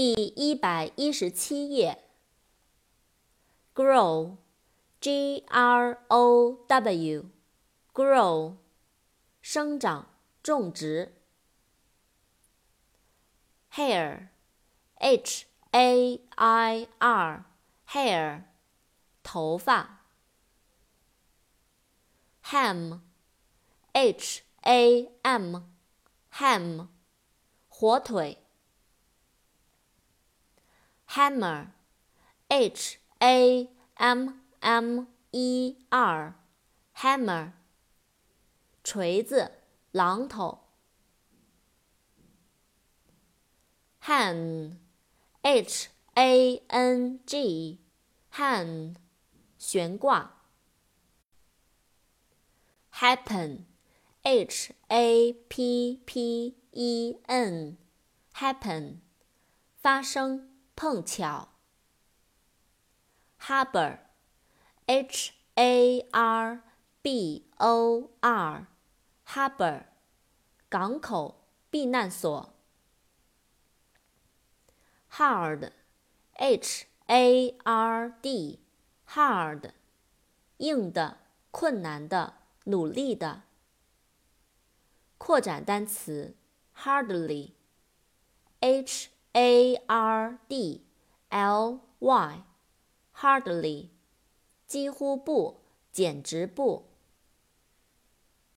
第一百一十七页。grow，g r o w，grow，生长、种植。hair，h a i r，hair，头发。ham，h a m，ham，火腿。hammer，h a m m e r，hammer，锤子、榔头。hang，h a n g，hang，悬挂。happen，h a p p e n，happen，发生。 碰巧。Harbor，H A R B O R，Harbor，港口、避难所。Hard，H A R D，Hard，硬的、困难的、努力的。扩展单词，Hardly，H。A r d l y，hardly，几乎不，简直不。